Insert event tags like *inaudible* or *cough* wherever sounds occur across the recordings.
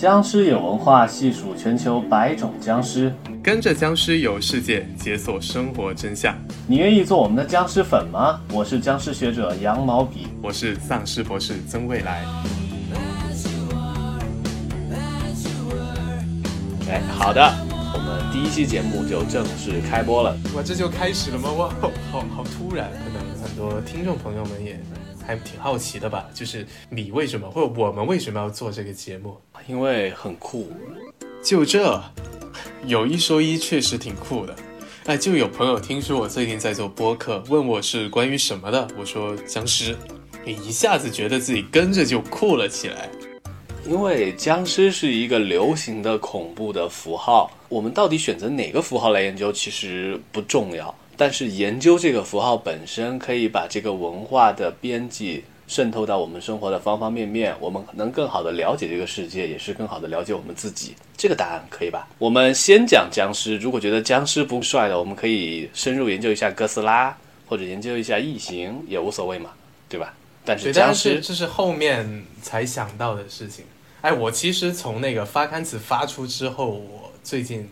僵尸有文化，细数全球百种僵尸，跟着僵尸游世界，解锁生活真相。你愿意做我们的僵尸粉吗？我是僵尸学者羊毛笔，我是丧尸博士曾未来。哎，好的，我们第一期节目就正式开播了。哇，这就开始了吗？哇，好好突然，可能很多听众朋友们也。还挺好奇的吧？就是你为什么，或者我们为什么要做这个节目？因为很酷。就这，有一说一，确实挺酷的。哎，就有朋友听说我最近在做播客，问我是关于什么的，我说僵尸，你一下子觉得自己跟着就酷了起来。因为僵尸是一个流行的恐怖的符号，我们到底选择哪个符号来研究，其实不重要。但是研究这个符号本身，可以把这个文化的边际渗透到我们生活的方方面面，我们能更好的了解这个世界，也是更好的了解我们自己。这个答案可以吧？我们先讲僵尸，如果觉得僵尸不帅的，我们可以深入研究一下哥斯拉，或者研究一下异形，也无所谓嘛，对吧？但是僵尸这是后面才想到的事情。哎，我其实从那个发刊词发出之后，我最近。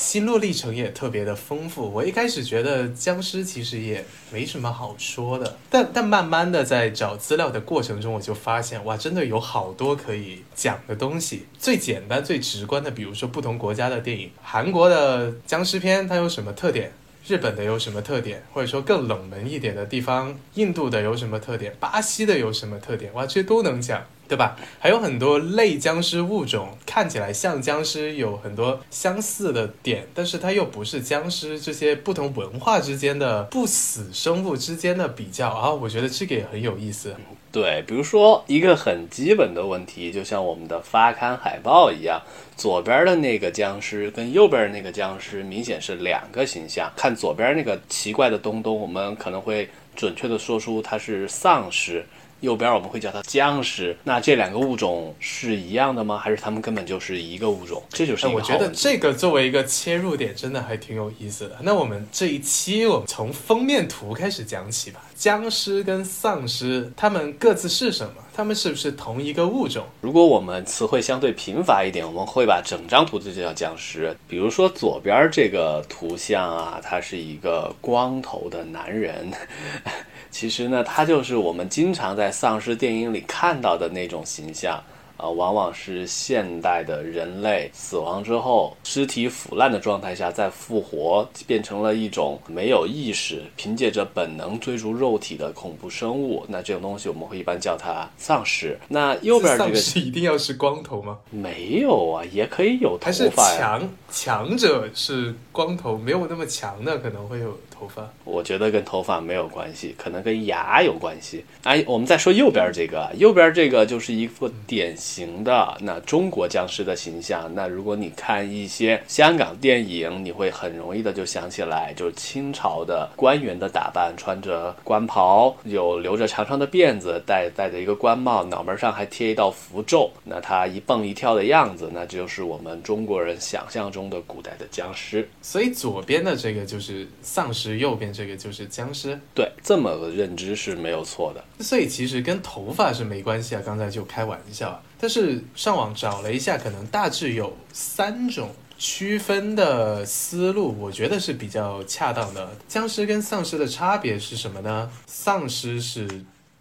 心路历程也特别的丰富。我一开始觉得僵尸其实也没什么好说的，但但慢慢的在找资料的过程中，我就发现哇，真的有好多可以讲的东西。最简单、最直观的，比如说不同国家的电影，韩国的僵尸片它有什么特点？日本的有什么特点？或者说更冷门一点的地方，印度的有什么特点？巴西的有什么特点？哇，这都能讲。对吧？还有很多类僵尸物种，看起来像僵尸，有很多相似的点，但是它又不是僵尸。这些不同文化之间的不死生物之间的比较啊，我觉得这个也很有意思。对，比如说一个很基本的问题，就像我们的发刊海报一样，左边的那个僵尸跟右边的那个僵尸明显是两个形象。看左边那个奇怪的东东，我们可能会准确的说出它是丧尸。右边我们会叫它僵尸，那这两个物种是一样的吗？还是它们根本就是一个物种？这就是我觉得这个作为一个切入点，真的还挺有意思的。那我们这一期，我们从封面图开始讲起吧。僵尸跟丧尸，它们各自是什么？它们是不是同一个物种？如果我们词汇相对贫乏一点，我们会把整张图就叫僵尸。比如说左边这个图像啊，它是一个光头的男人。*laughs* 其实呢，他就是我们经常在丧尸电影里看到的那种形象。啊，往往是现代的人类死亡之后，尸体腐烂的状态下再复活，变成了一种没有意识、凭借着本能追逐肉体的恐怖生物。那这种东西我们会一般叫它丧尸。那右边这个是一定要是光头吗？没有啊，也可以有头发。强强者是光头，没有那么强的可能会有头发。我觉得跟头发没有关系，可能跟牙有关系。哎，我们再说右边这个，右边这个就是一副典型。型的那中国僵尸的形象，那如果你看一些香港电影，你会很容易的就想起来，就是清朝的官员的打扮，穿着官袍，有留着长长的辫子，戴戴着一个官帽，脑门上还贴一道符咒，那他一蹦一跳的样子，那就是我们中国人想象中的古代的僵尸。所以左边的这个就是丧尸，右边这个就是僵尸。对，这么个认知是没有错的。所以其实跟头发是没关系啊，刚才就开玩笑。但是上网找了一下，可能大致有三种区分的思路，我觉得是比较恰当的。僵尸跟丧尸的差别是什么呢？丧尸是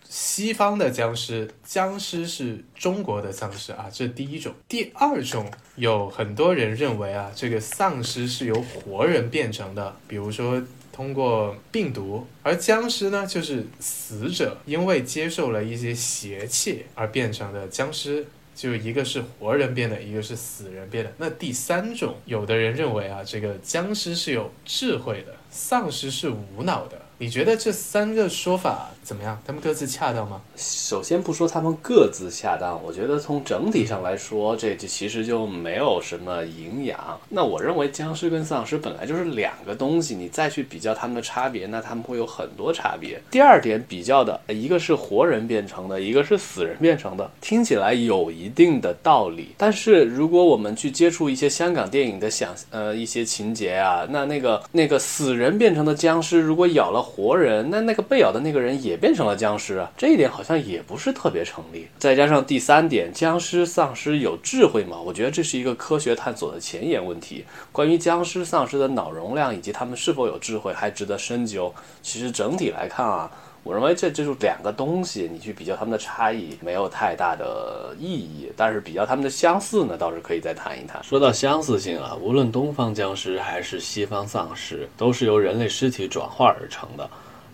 西方的僵尸，僵尸是中国的丧尸啊，这第一种。第二种，有很多人认为啊，这个丧尸是由活人变成的，比如说。通过病毒，而僵尸呢，就是死者因为接受了一些邪气而变成的僵尸，就一个是活人变的，一个是死人变的。那第三种，有的人认为啊，这个僵尸是有智慧的，丧尸是无脑的。你觉得这三个说法怎么样？他们各自恰当吗？首先不说他们各自恰当，我觉得从整体上来说，这这其实就没有什么营养。那我认为僵尸跟丧尸本来就是两个东西，你再去比较他们的差别，那他们会有很多差别。第二点比较的，一个是活人变成的，一个是死人变成的，听起来有一定的道理。但是如果我们去接触一些香港电影的想呃一些情节啊，那那个那个死人变成的僵尸如果咬了。活人，那那个被咬的那个人也变成了僵尸啊，这一点好像也不是特别成立。再加上第三点，僵尸丧尸有智慧吗？我觉得这是一个科学探索的前沿问题。关于僵尸丧尸的脑容量以及他们是否有智慧，还值得深究。其实整体来看啊。我认为这就是两个东西，你去比较它们的差异没有太大的意义，但是比较它们的相似呢，倒是可以再谈一谈。说到相似性啊，无论东方僵尸还是西方丧尸，都是由人类尸体转化而成的。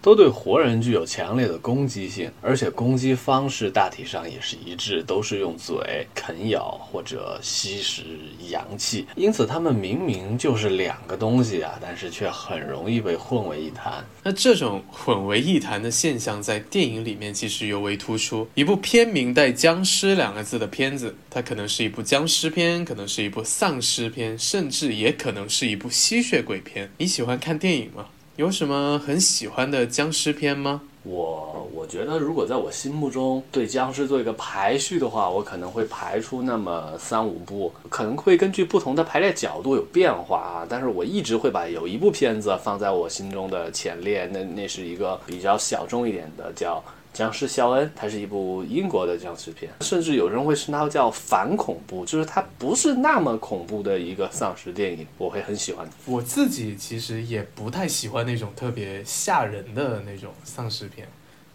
都对活人具有强烈的攻击性，而且攻击方式大体上也是一致，都是用嘴啃咬或者吸食阳气。因此，他们明明就是两个东西啊，但是却很容易被混为一谈。那这种混为一谈的现象在电影里面其实尤为突出。一部片名带“僵尸”两个字的片子，它可能是一部僵尸片，可能是一部丧尸片，甚至也可能是一部吸血鬼片。你喜欢看电影吗？有什么很喜欢的僵尸片吗？我我觉得，如果在我心目中对僵尸做一个排序的话，我可能会排出那么三五部，可能会根据不同的排列角度有变化啊。但是我一直会把有一部片子放在我心中的前列，那那是一个比较小众一点的，叫。僵尸肖恩，它是一部英国的僵尸片，甚至有人会称它叫反恐怖，就是它不是那么恐怖的一个丧尸电影，我会很喜欢。我自己其实也不太喜欢那种特别吓人的那种丧尸片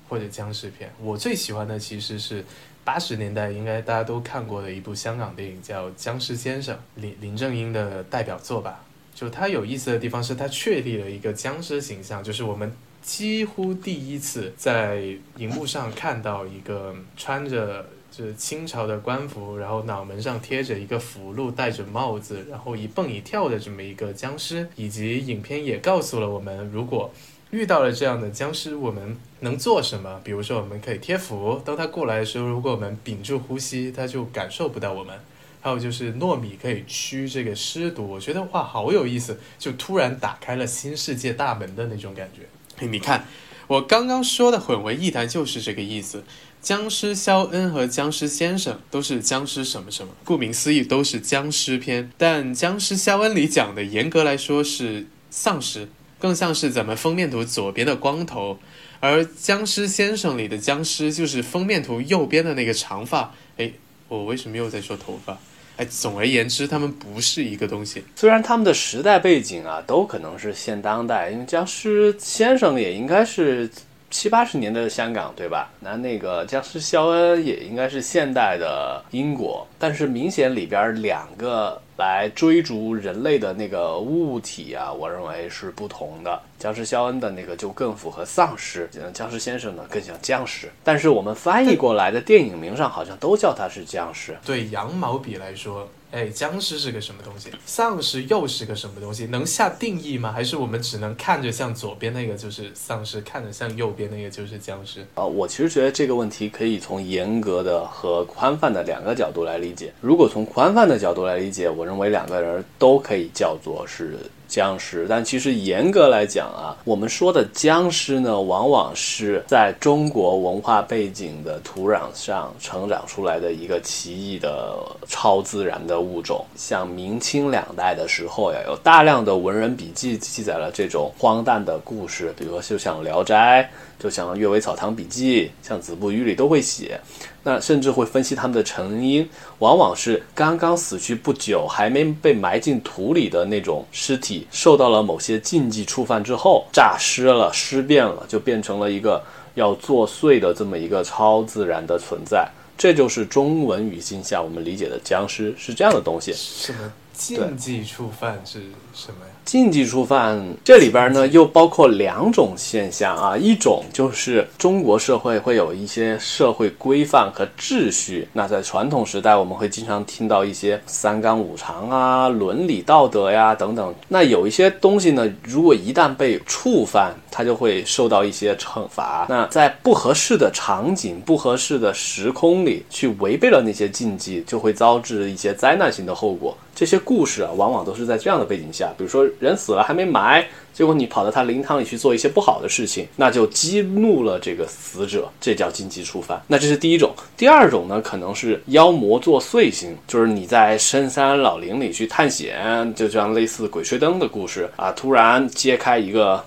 或者僵尸片，我最喜欢的其实是八十年代应该大家都看过的一部香港电影叫《僵尸先生》，林林正英的代表作吧。就它有意思的地方是它确立了一个僵尸形象，就是我们。几乎第一次在荧幕上看到一个穿着就是清朝的官服，然后脑门上贴着一个符箓，戴着帽子，然后一蹦一跳的这么一个僵尸，以及影片也告诉了我们，如果遇到了这样的僵尸，我们能做什么？比如说，我们可以贴符，当他过来的时候，如果我们屏住呼吸，他就感受不到我们。还有就是糯米可以驱这个尸毒，我觉得哇，好有意思，就突然打开了新世界大门的那种感觉。你看，我刚刚说的混为一谈就是这个意思。僵尸肖恩和僵尸先生都是僵尸什么什么，顾名思义都是僵尸片。但僵尸肖恩里讲的，严格来说是丧尸，更像是咱们封面图左边的光头；而僵尸先生里的僵尸就是封面图右边的那个长发。哎，我为什么又在说头发？哎，总而言之，他们不是一个东西。虽然他们的时代背景啊，都可能是现当代，因为僵尸先生也应该是七八十年代的香港，对吧？那那个僵尸肖恩也应该是现代的英国，但是明显里边两个。来追逐人类的那个物体啊，我认为是不同的。僵尸肖恩的那个就更符合丧尸，僵尸先生呢更像僵尸。但是我们翻译过来的电影名上好像都叫他是僵尸。对羊毛笔来说。哎，僵尸是个什么东西？丧尸又是个什么东西？能下定义吗？还是我们只能看着像左边那个就是丧尸，看着像右边那个就是僵尸？啊，我其实觉得这个问题可以从严格的和宽泛的两个角度来理解。如果从宽泛的角度来理解，我认为两个人都可以叫做是。僵尸，但其实严格来讲啊，我们说的僵尸呢，往往是在中国文化背景的土壤上成长出来的一个奇异的超自然的物种。像明清两代的时候呀，有大量的文人笔记记载了这种荒诞的故事，比如说就像《聊斋》。就像《阅微草堂笔记》、像《子不语》里都会写，那甚至会分析他们的成因，往往是刚刚死去不久，还没被埋进土里的那种尸体，受到了某些禁忌触犯之后，诈尸了、尸变了，就变成了一个要作祟的这么一个超自然的存在。这就是中文语境下我们理解的僵尸是这样的东西。什么禁忌触犯是什么？禁忌触犯这里边呢，又包括两种现象啊，一种就是中国社会会有一些社会规范和秩序。那在传统时代，我们会经常听到一些三纲五常啊、伦理道德呀等等。那有一些东西呢，如果一旦被触犯，它就会受到一些惩罚。那在不合适的场景、不合适的时空里去违背了那些禁忌，就会遭致一些灾难性的后果。这些故事啊，往往都是在这样的背景下，比如说人死了还没埋，结果你跑到他灵堂里去做一些不好的事情，那就激怒了这个死者，这叫禁忌触犯。那这是第一种。第二种呢，可能是妖魔作祟型，就是你在深山老林里去探险，就像类似《鬼吹灯》的故事啊，突然揭开一个。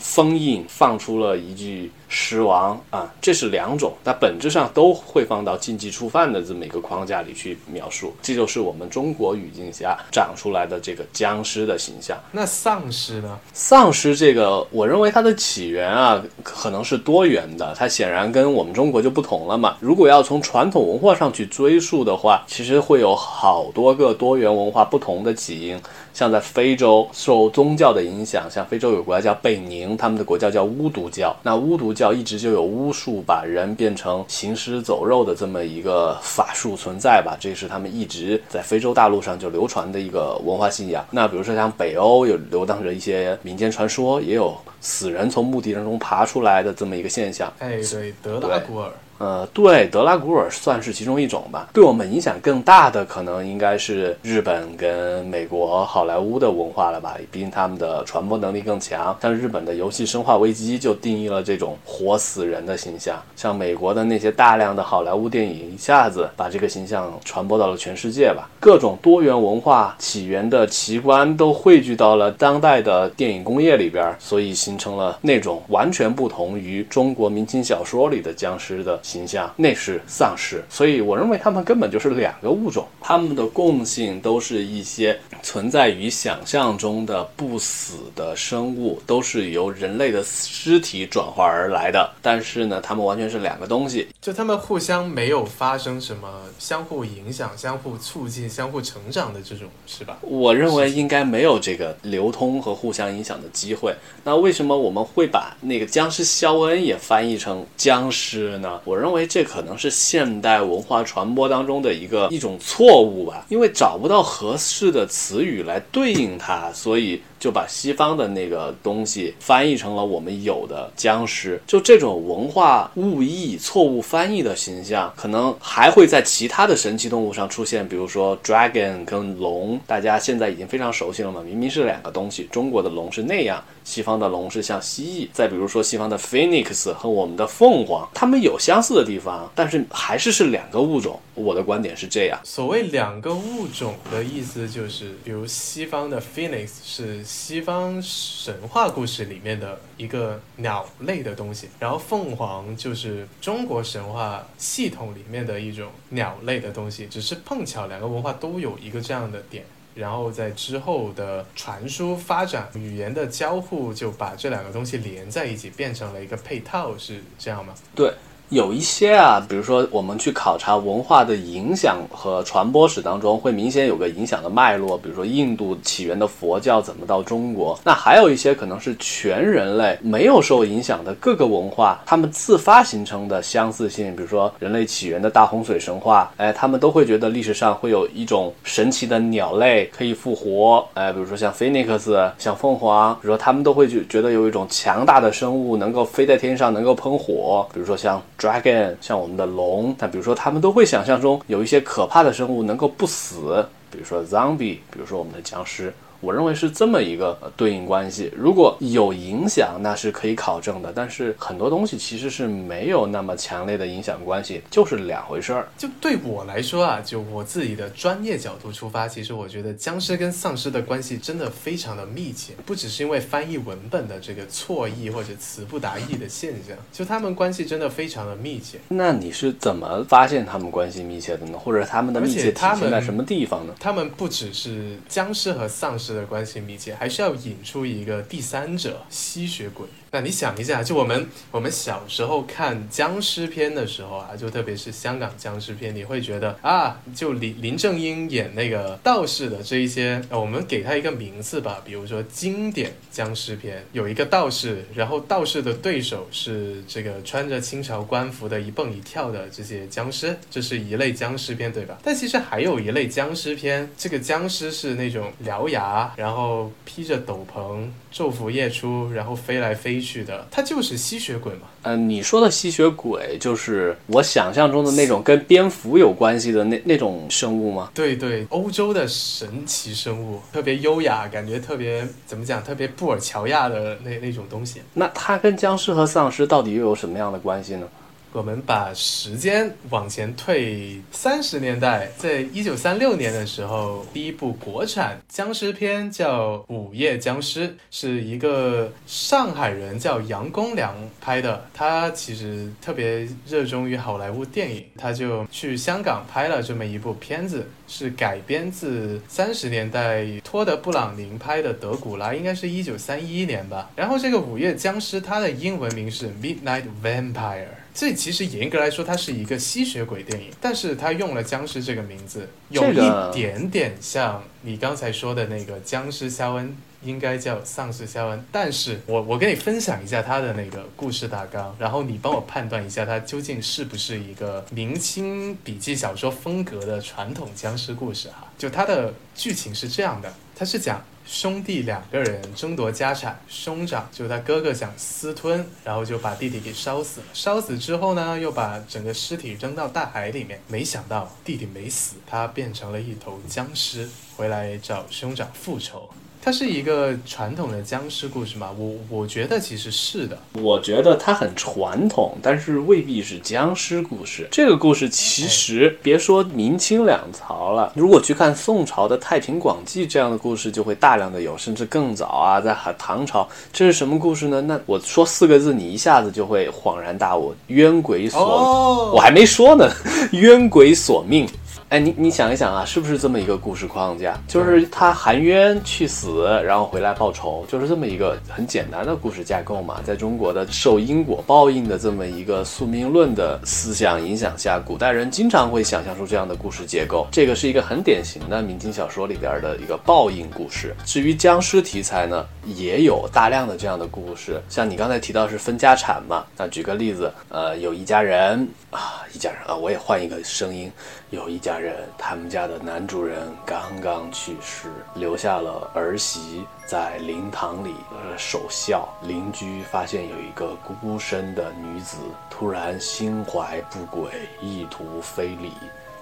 封印放出了一句。狮王啊，这是两种，那本质上都会放到禁忌触犯的这么一个框架里去描述，这就是我们中国语境下长出来的这个僵尸的形象。那丧尸呢？丧尸这个，我认为它的起源啊，可能是多元的，它显然跟我们中国就不同了嘛。如果要从传统文化上去追溯的话，其实会有好多个多元文化不同的起因。像在非洲受宗教的影响，像非洲有国家叫贝宁，他们的国教叫巫毒教。那巫毒教一直就有巫术，把人变成行尸走肉的这么一个法术存在吧？这是他们一直在非洲大陆上就流传的一个文化信仰。那比如说像北欧有流荡着一些民间传说，也有死人从墓地当中爬出来的这么一个现象。哎，对，德拉古尔。呃，对，德拉古尔算是其中一种吧。对我们影响更大的，可能应该是日本跟美国好莱坞的文化了吧？毕竟他们的传播能力更强。像日本的游戏《生化危机》就定义了这种活死人的形象，像美国的那些大量的好莱坞电影，一下子把这个形象传播到了全世界吧。各种多元文化起源的奇观都汇聚到了当代的电影工业里边，所以形成了那种完全不同于中国明清小说里的僵尸的。形象那是丧尸，所以我认为他们根本就是两个物种，他们的共性都是一些存在于想象中的不死的生物，都是由人类的尸体转化而来的。但是呢，他们完全是两个东西，就他们互相没有发生什么相互影响、相互促进、相互成长的这种，是吧？我认为应该没有这个流通和互相影响的机会。那为什么我们会把那个僵尸肖恩也翻译成僵尸呢？我。我认为这可能是现代文化传播当中的一个一种错误吧，因为找不到合适的词语来对应它，所以。就把西方的那个东西翻译成了我们有的僵尸，就这种文化误译、错误翻译的形象，可能还会在其他的神奇动物上出现，比如说 dragon 跟龙，大家现在已经非常熟悉了嘛，明明是两个东西，中国的龙是那样，西方的龙是像蜥蜴。再比如说西方的 phoenix 和我们的凤凰，它们有相似的地方，但是还是是两个物种。我的观点是这样，所谓两个物种的意思就是，比如西方的 phoenix 是。西方神话故事里面的一个鸟类的东西，然后凤凰就是中国神话系统里面的一种鸟类的东西，只是碰巧两个文化都有一个这样的点，然后在之后的传输发展、语言的交互，就把这两个东西连在一起，变成了一个配套，是这样吗？对。有一些啊，比如说我们去考察文化的影响和传播史当中，会明显有个影响的脉络。比如说印度起源的佛教怎么到中国？那还有一些可能是全人类没有受影响的各个文化，他们自发形成的相似性。比如说人类起源的大洪水神话，*laughs* 哎，他们都会觉得历史上会有一种神奇的鸟类可以复活，哎，比如说像菲尼克斯、像凤凰，比如说他们都会觉觉得有一种强大的生物能够飞在天上，能够喷火。比如说像。Dragon 像我们的龙，那比如说他们都会想象中有一些可怕的生物能够不死，比如说 Zombie，比如说我们的僵尸。我认为是这么一个对应关系，如果有影响，那是可以考证的。但是很多东西其实是没有那么强烈的影响关系，就是两回事儿。就对我来说啊，就我自己的专业角度出发，其实我觉得僵尸跟丧尸的关系真的非常的密切，不只是因为翻译文本的这个错译或者词不达意的现象，就他们关系真的非常的密切。那你是怎么发现他们关系密切的呢？或者他们的密切体现在什么地方呢？他们不只是僵尸和丧尸。的关系密切，还是要引出一个第三者吸血鬼。那你想一下，就我们我们小时候看僵尸片的时候啊，就特别是香港僵尸片，你会觉得啊，就林林正英演那个道士的这一些，我们给他一个名字吧，比如说经典僵尸片，有一个道士，然后道士的对手是这个穿着清朝官服的一蹦一跳的这些僵尸，这是一类僵尸片，对吧？但其实还有一类僵尸片，这个僵尸是那种獠牙，然后披着斗篷。昼伏夜出，然后飞来飞去的，它就是吸血鬼嘛？嗯，你说的吸血鬼就是我想象中的那种跟蝙蝠有关系的那那种生物吗？对对，欧洲的神奇生物，特别优雅，感觉特别怎么讲？特别布尔乔亚的那那种东西。那它跟僵尸和丧尸到底又有什么样的关系呢？我们把时间往前退三十年代，在一九三六年的时候，第一部国产僵尸片叫《午夜僵尸》，是一个上海人叫杨公良拍的。他其实特别热衷于好莱坞电影，他就去香港拍了这么一部片子，是改编自三十年代托德·布朗宁拍的《德古拉》，应该是一九三一年吧。然后这个《午夜僵尸》它的英文名是《Midnight Vampire》。这其实严格来说，它是一个吸血鬼电影，但是它用了僵尸这个名字，有一点点像你刚才说的那个僵尸肖恩，应该叫丧尸肖恩。但是我我跟你分享一下他的那个故事大纲，然后你帮我判断一下它究竟是不是一个明清笔记小说风格的传统僵尸故事哈。就它的剧情是这样的，它是讲。兄弟两个人争夺家产，兄长就他哥哥想私吞，然后就把弟弟给烧死了。烧死之后呢，又把整个尸体扔到大海里面。没想到弟弟没死，他变成了一头僵尸，回来找兄长复仇。它是一个传统的僵尸故事吗？我我觉得其实是的。我觉得它很传统，但是未必是僵尸故事。这个故事其实别说明清两朝了，如果去看宋朝的《太平广记》这样的故事，就会大量的有，甚至更早啊，在唐朝。这是什么故事呢？那我说四个字，你一下子就会恍然大悟：冤鬼索。我还没说呢，冤鬼索命。哎，你你想一想啊，是不是这么一个故事框架？就是他含冤去死，然后回来报仇，就是这么一个很简单的故事架构嘛。在中国的受因果报应的这么一个宿命论的思想影响下，古代人经常会想象出这样的故事结构。这个是一个很典型的明清小说里边的一个报应故事。至于僵尸题材呢，也有大量的这样的故事，像你刚才提到是分家产嘛。那举个例子，呃，有一家人啊，一家人啊，我也换一个声音。有一家人，他们家的男主人刚刚去世，留下了儿媳在灵堂里守孝。邻居发现有一个孤身的女子，突然心怀不轨，意图非礼，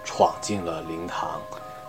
闯进了灵堂。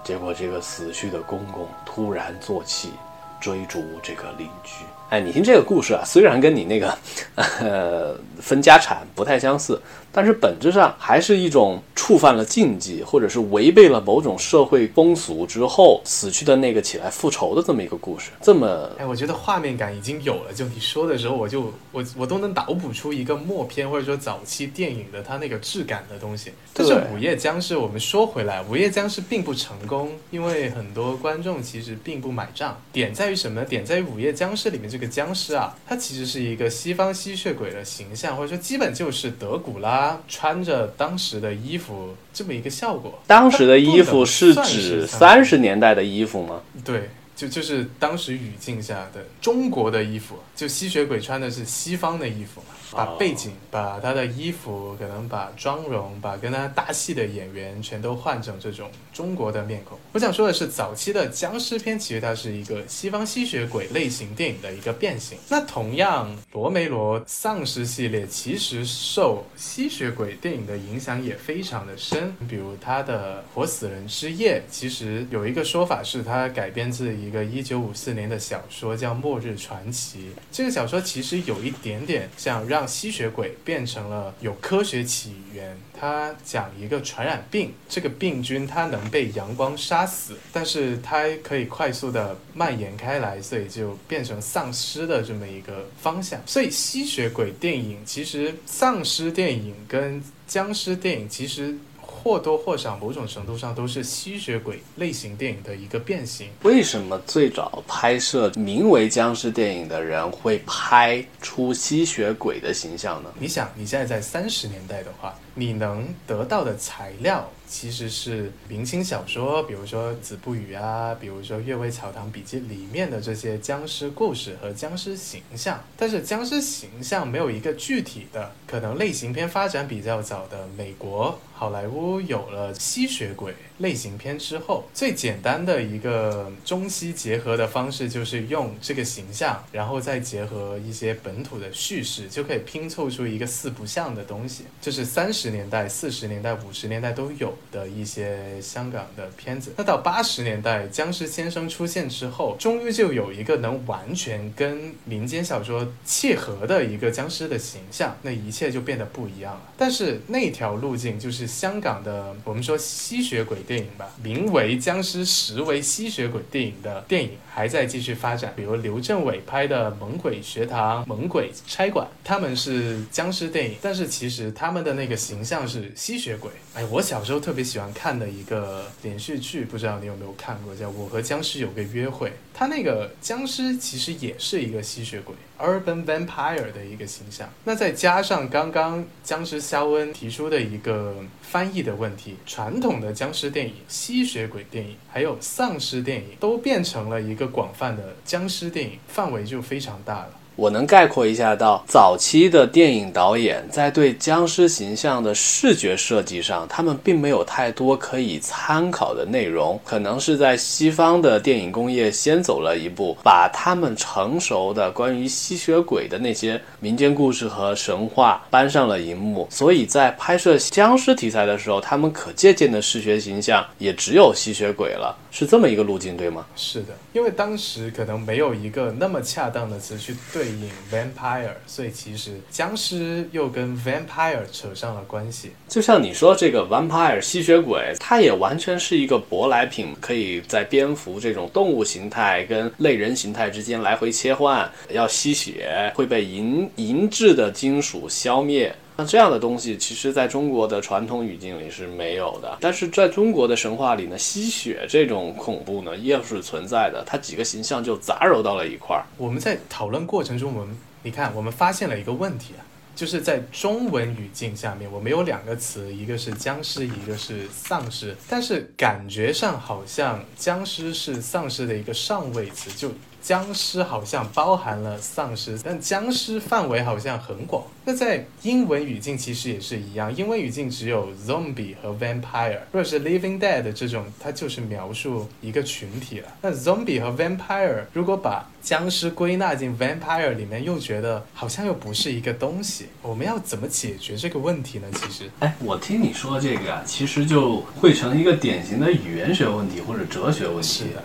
结果这个死去的公公突然坐起，追逐这个邻居。哎，你听这个故事啊，虽然跟你那个 *laughs* 呃分家产不太相似。但是本质上还是一种触犯了禁忌，或者是违背了某种社会风俗之后死去的那个起来复仇的这么一个故事。这么，哎，我觉得画面感已经有了。就你说的时候，我就我我都能脑补出一个默片或者说早期电影的它那个质感的东西。但是《午夜僵尸》，我们说回来，《午夜僵尸》并不成功，因为很多观众其实并不买账。点在于什么呢？点在于《午夜僵尸》里面这个僵尸啊，它其实是一个西方吸血鬼的形象，或者说基本就是德古拉。穿着当时的衣服，这么一个效果。当时的衣服是指三十年代的衣服吗？对，就就是当时语境下的中国的衣服，就吸血鬼穿的是西方的衣服嘛。把背景、把他的衣服、可能把妆容、把跟他搭戏的演员全都换成这种中国的面孔。我想说的是，早期的僵尸片其实它是一个西方吸血鬼类型电影的一个变形。那同样，罗梅罗丧尸系列其实受吸血鬼电影的影响也非常的深。比如他的《活死人之夜》，其实有一个说法是它改编自一一个1954年的小说叫《末日传奇》。这个小说其实有一点点像让吸血鬼变成了有科学起源。它讲一个传染病，这个病菌它能被阳光杀死，但是它可以快速的蔓延开来，所以就变成丧尸的这么一个方向。所以吸血鬼电影其实丧尸电影跟僵尸电影其实。或多或少，某种程度上都是吸血鬼类型电影的一个变形。为什么最早拍摄名为僵尸电影的人会拍出吸血鬼的形象呢？你想，你现在在三十年代的话，你能得到的材料。其实是明清小说，比如说《子不语》啊，比如说《阅微草堂笔记》里面的这些僵尸故事和僵尸形象。但是僵尸形象没有一个具体的，可能类型片发展比较早的美国好莱坞有了吸血鬼类型片之后，最简单的一个中西结合的方式就是用这个形象，然后再结合一些本土的叙事，就可以拼凑出一个四不像的东西。就是三十。十年代、四十年代、五十年代都有的一些香港的片子。那到八十年代，僵尸先生出现之后，终于就有一个能完全跟民间小说契合的一个僵尸的形象，那一切就变得不一样了。但是那条路径就是香港的，我们说吸血鬼电影吧，名为僵尸，实为吸血鬼电影的电影还在继续发展，比如刘镇伟拍的《猛鬼学堂》《猛鬼差馆》，他们是僵尸电影，但是其实他们的那个形象是吸血鬼。哎，我小时候特别喜欢看的一个连续剧，不知道你有没有看过，叫《我和僵尸有个约会》。他那个僵尸其实也是一个吸血鬼，urban vampire 的一个形象。那再加上刚刚僵尸肖恩提出的一个翻译的问题，传统的僵尸电影、吸血鬼电影还有丧尸电影都变成了一个广泛的僵尸电影，范围就非常大了。我能概括一下，到早期的电影导演在对僵尸形象的视觉设计上，他们并没有太多可以参考的内容。可能是在西方的电影工业先走了一步，把他们成熟的关于吸血鬼的那些民间故事和神话搬上了荧幕。所以在拍摄僵尸题材的时候，他们可借鉴的视觉形象也只有吸血鬼了，是这么一个路径，对吗？是的，因为当时可能没有一个那么恰当的词去对。影 vampire，所以其实僵尸又跟 vampire 扯上了关系。就像你说这个 vampire 吸血鬼，它也完全是一个舶来品，可以在蝙蝠这种动物形态跟类人形态之间来回切换。要吸血会被银银质的金属消灭。那这样的东西，其实在中国的传统语境里是没有的，但是在中国的神话里呢，吸血这种恐怖呢，又是存在的。它几个形象就杂糅到了一块儿。我们在讨论过程中，我们你看，我们发现了一个问题啊，就是在中文语境下面，我们有两个词，一个是僵尸，一个是丧尸，但是感觉上好像僵尸是丧尸的一个上位词，就。僵尸好像包含了丧尸，但僵尸范围好像很广。那在英文语境其实也是一样，英文语境只有 zombie 和 vampire，或者是 living dead 这种，它就是描述一个群体了。那 zombie 和 vampire 如果把僵尸归纳进 vampire 里面，又觉得好像又不是一个东西。我们要怎么解决这个问题呢？其实，哎，我听你说这个啊，其实就会成一个典型的语言学问题或者哲学问题。是的。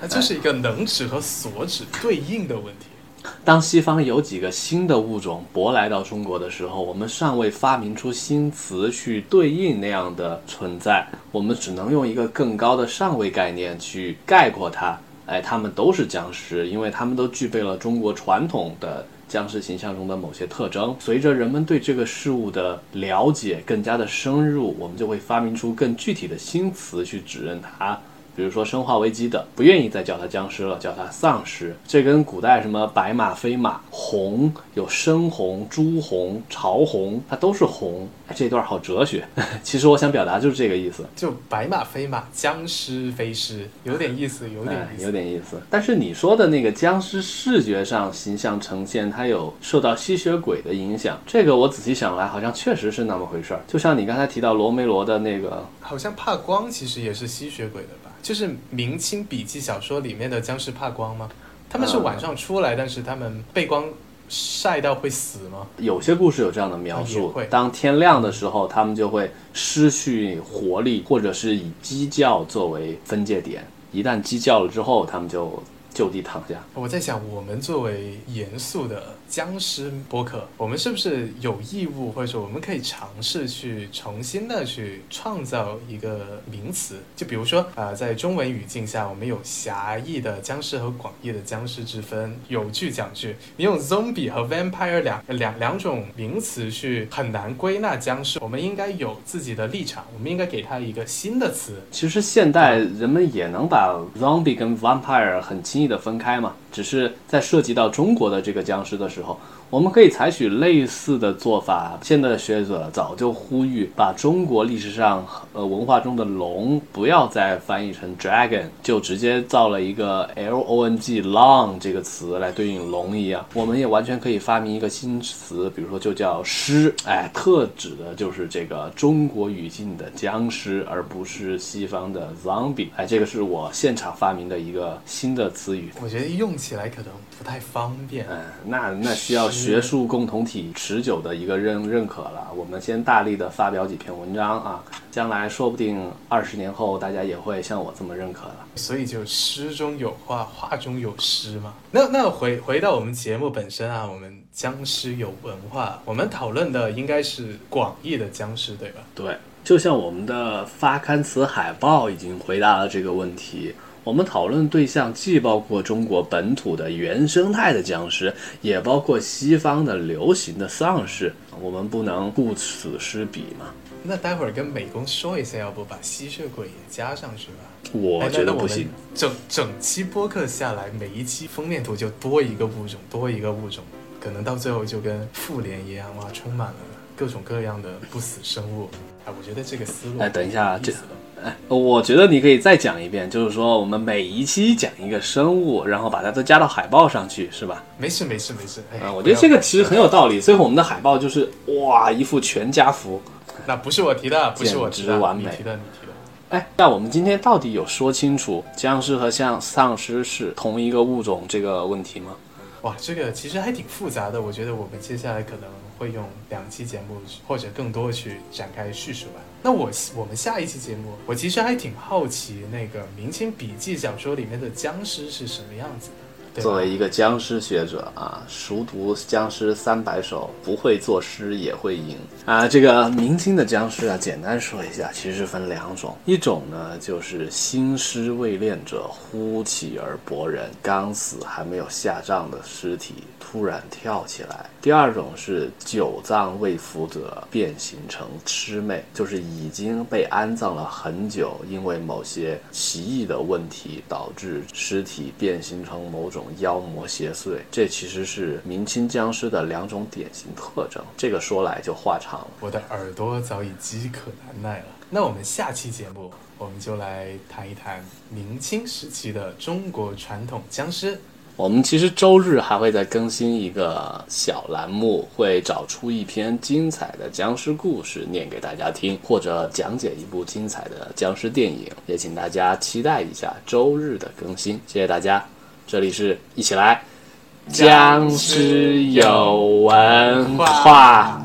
那这是一个能指和所指对应的问题。当西方有几个新的物种舶来到中国的时候，我们尚未发明出新词去对应那样的存在，我们只能用一个更高的上位概念去概括它。哎，他们都是僵尸，因为他们都具备了中国传统的僵尸形象中的某些特征。随着人们对这个事物的了解更加的深入，我们就会发明出更具体的新词去指认它。比如说《生化危机》的，不愿意再叫它僵尸了，叫它丧尸。这跟古代什么白马非马，红有深红、朱红、潮红，它都是红。这段好哲学。*laughs* 其实我想表达就是这个意思，就白马非马，僵尸非尸，有点意思，有点意思，有点意思。但是你说的那个僵尸视觉上形象呈现，它有受到吸血鬼的影响，这个我仔细想来，好像确实是那么回事儿。就像你刚才提到罗梅罗的那个，好像怕光，其实也是吸血鬼的吧？就是明清笔记小说里面的僵尸怕光吗？他们是晚上出来，但是他们被光晒到会死吗？有些故事有这样的描述。当天亮的时候，他们就会失去活力，或者是以鸡叫作为分界点。一旦鸡叫了之后，他们就就地躺下。我在想，我们作为严肃的。僵尸播客，我们是不是有义务，或者说我们可以尝试去重新的去创造一个名词？就比如说呃，在中文语境下，我们有狭义的僵尸和广义的僵尸之分，有句讲句，你用 zombie 和 vampire 两两两种名词去很难归纳僵尸。我们应该有自己的立场，我们应该给它一个新的词。其实现代人们也能把 zombie 跟 vampire 很轻易的分开嘛，只是在涉及到中国的这个僵尸的时候。我们可以采取类似的做法。现在的学者早就呼吁，把中国历史上呃文化中的龙不要再翻译成 dragon，就直接造了一个 l o n g long 这个词来对应龙一样。我们也完全可以发明一个新词，比如说就叫尸，哎，特指的就是这个中国语境的僵尸，而不是西方的 zombie。哎，这个是我现场发明的一个新的词语。我觉得用起来可能不太方便。嗯，那那需要学术共同体持久的一个认认可了。我们先大力的发表几篇文章啊，将来说不定二十年后大家也会像我这么认可了。所以就诗中有画，画中有诗嘛。那那回回到我们节目本身啊，我们僵尸有文化，我们讨论的应该是广义的僵尸，对吧？对，就像我们的发刊词海报已经回答了这个问题。我们讨论对象既包括中国本土的原生态的僵尸，也包括西方的流行的丧尸。我们不能顾此失彼嘛？那待会儿跟美工说一下，要不把吸血鬼也加上去吧？我哎觉得不行。。整整期播客下来，每一期封面图就多一个物种，多一个物种，可能到最后就跟复联一样，哇，充满了各种各样的不死生物。哎，我觉得这个思路哎等一下挺有意思的哎，我觉得你可以再讲一遍，就是说我们每一期讲一个生物，然后把它都加到海报上去，是吧？没事没事没事。哎，啊，我觉得这个其实很有道理。最后我们的海报就是哇，一副全家福。那不是我提的，*laughs* 不是我提的，完美你提的，你提的。哎，那我们今天到底有说清楚僵尸和像丧尸是同一个物种这个问题吗？哇，这个其实还挺复杂的，我觉得我们接下来可能会用两期节目或者更多去展开叙述吧。那我我们下一期节目，我其实还挺好奇那个明清笔记小说里面的僵尸是什么样子的。作为一个僵尸学者啊，熟读僵尸三百首，不会作诗也会吟啊。这个明清的僵尸啊，简单说一下，其实分两种，一种呢就是新尸未练者，忽起而搏人，刚死还没有下葬的尸体突然跳起来；第二种是久葬未腐者，变形成魑魅，就是已经被安葬了很久，因为某些奇异的问题导致尸体变形成某种妖魔邪祟。这其实是明清僵尸的两种典型特征。这个说来就话长了。我的耳朵早已饥渴难耐了。那我们下期节目，我们就来谈一谈明清时期的中国传统僵尸。我们其实周日还会再更新一个小栏目，会找出一篇精彩的僵尸故事念给大家听，或者讲解一部精彩的僵尸电影，也请大家期待一下周日的更新。谢谢大家，这里是一起来，僵尸有文化。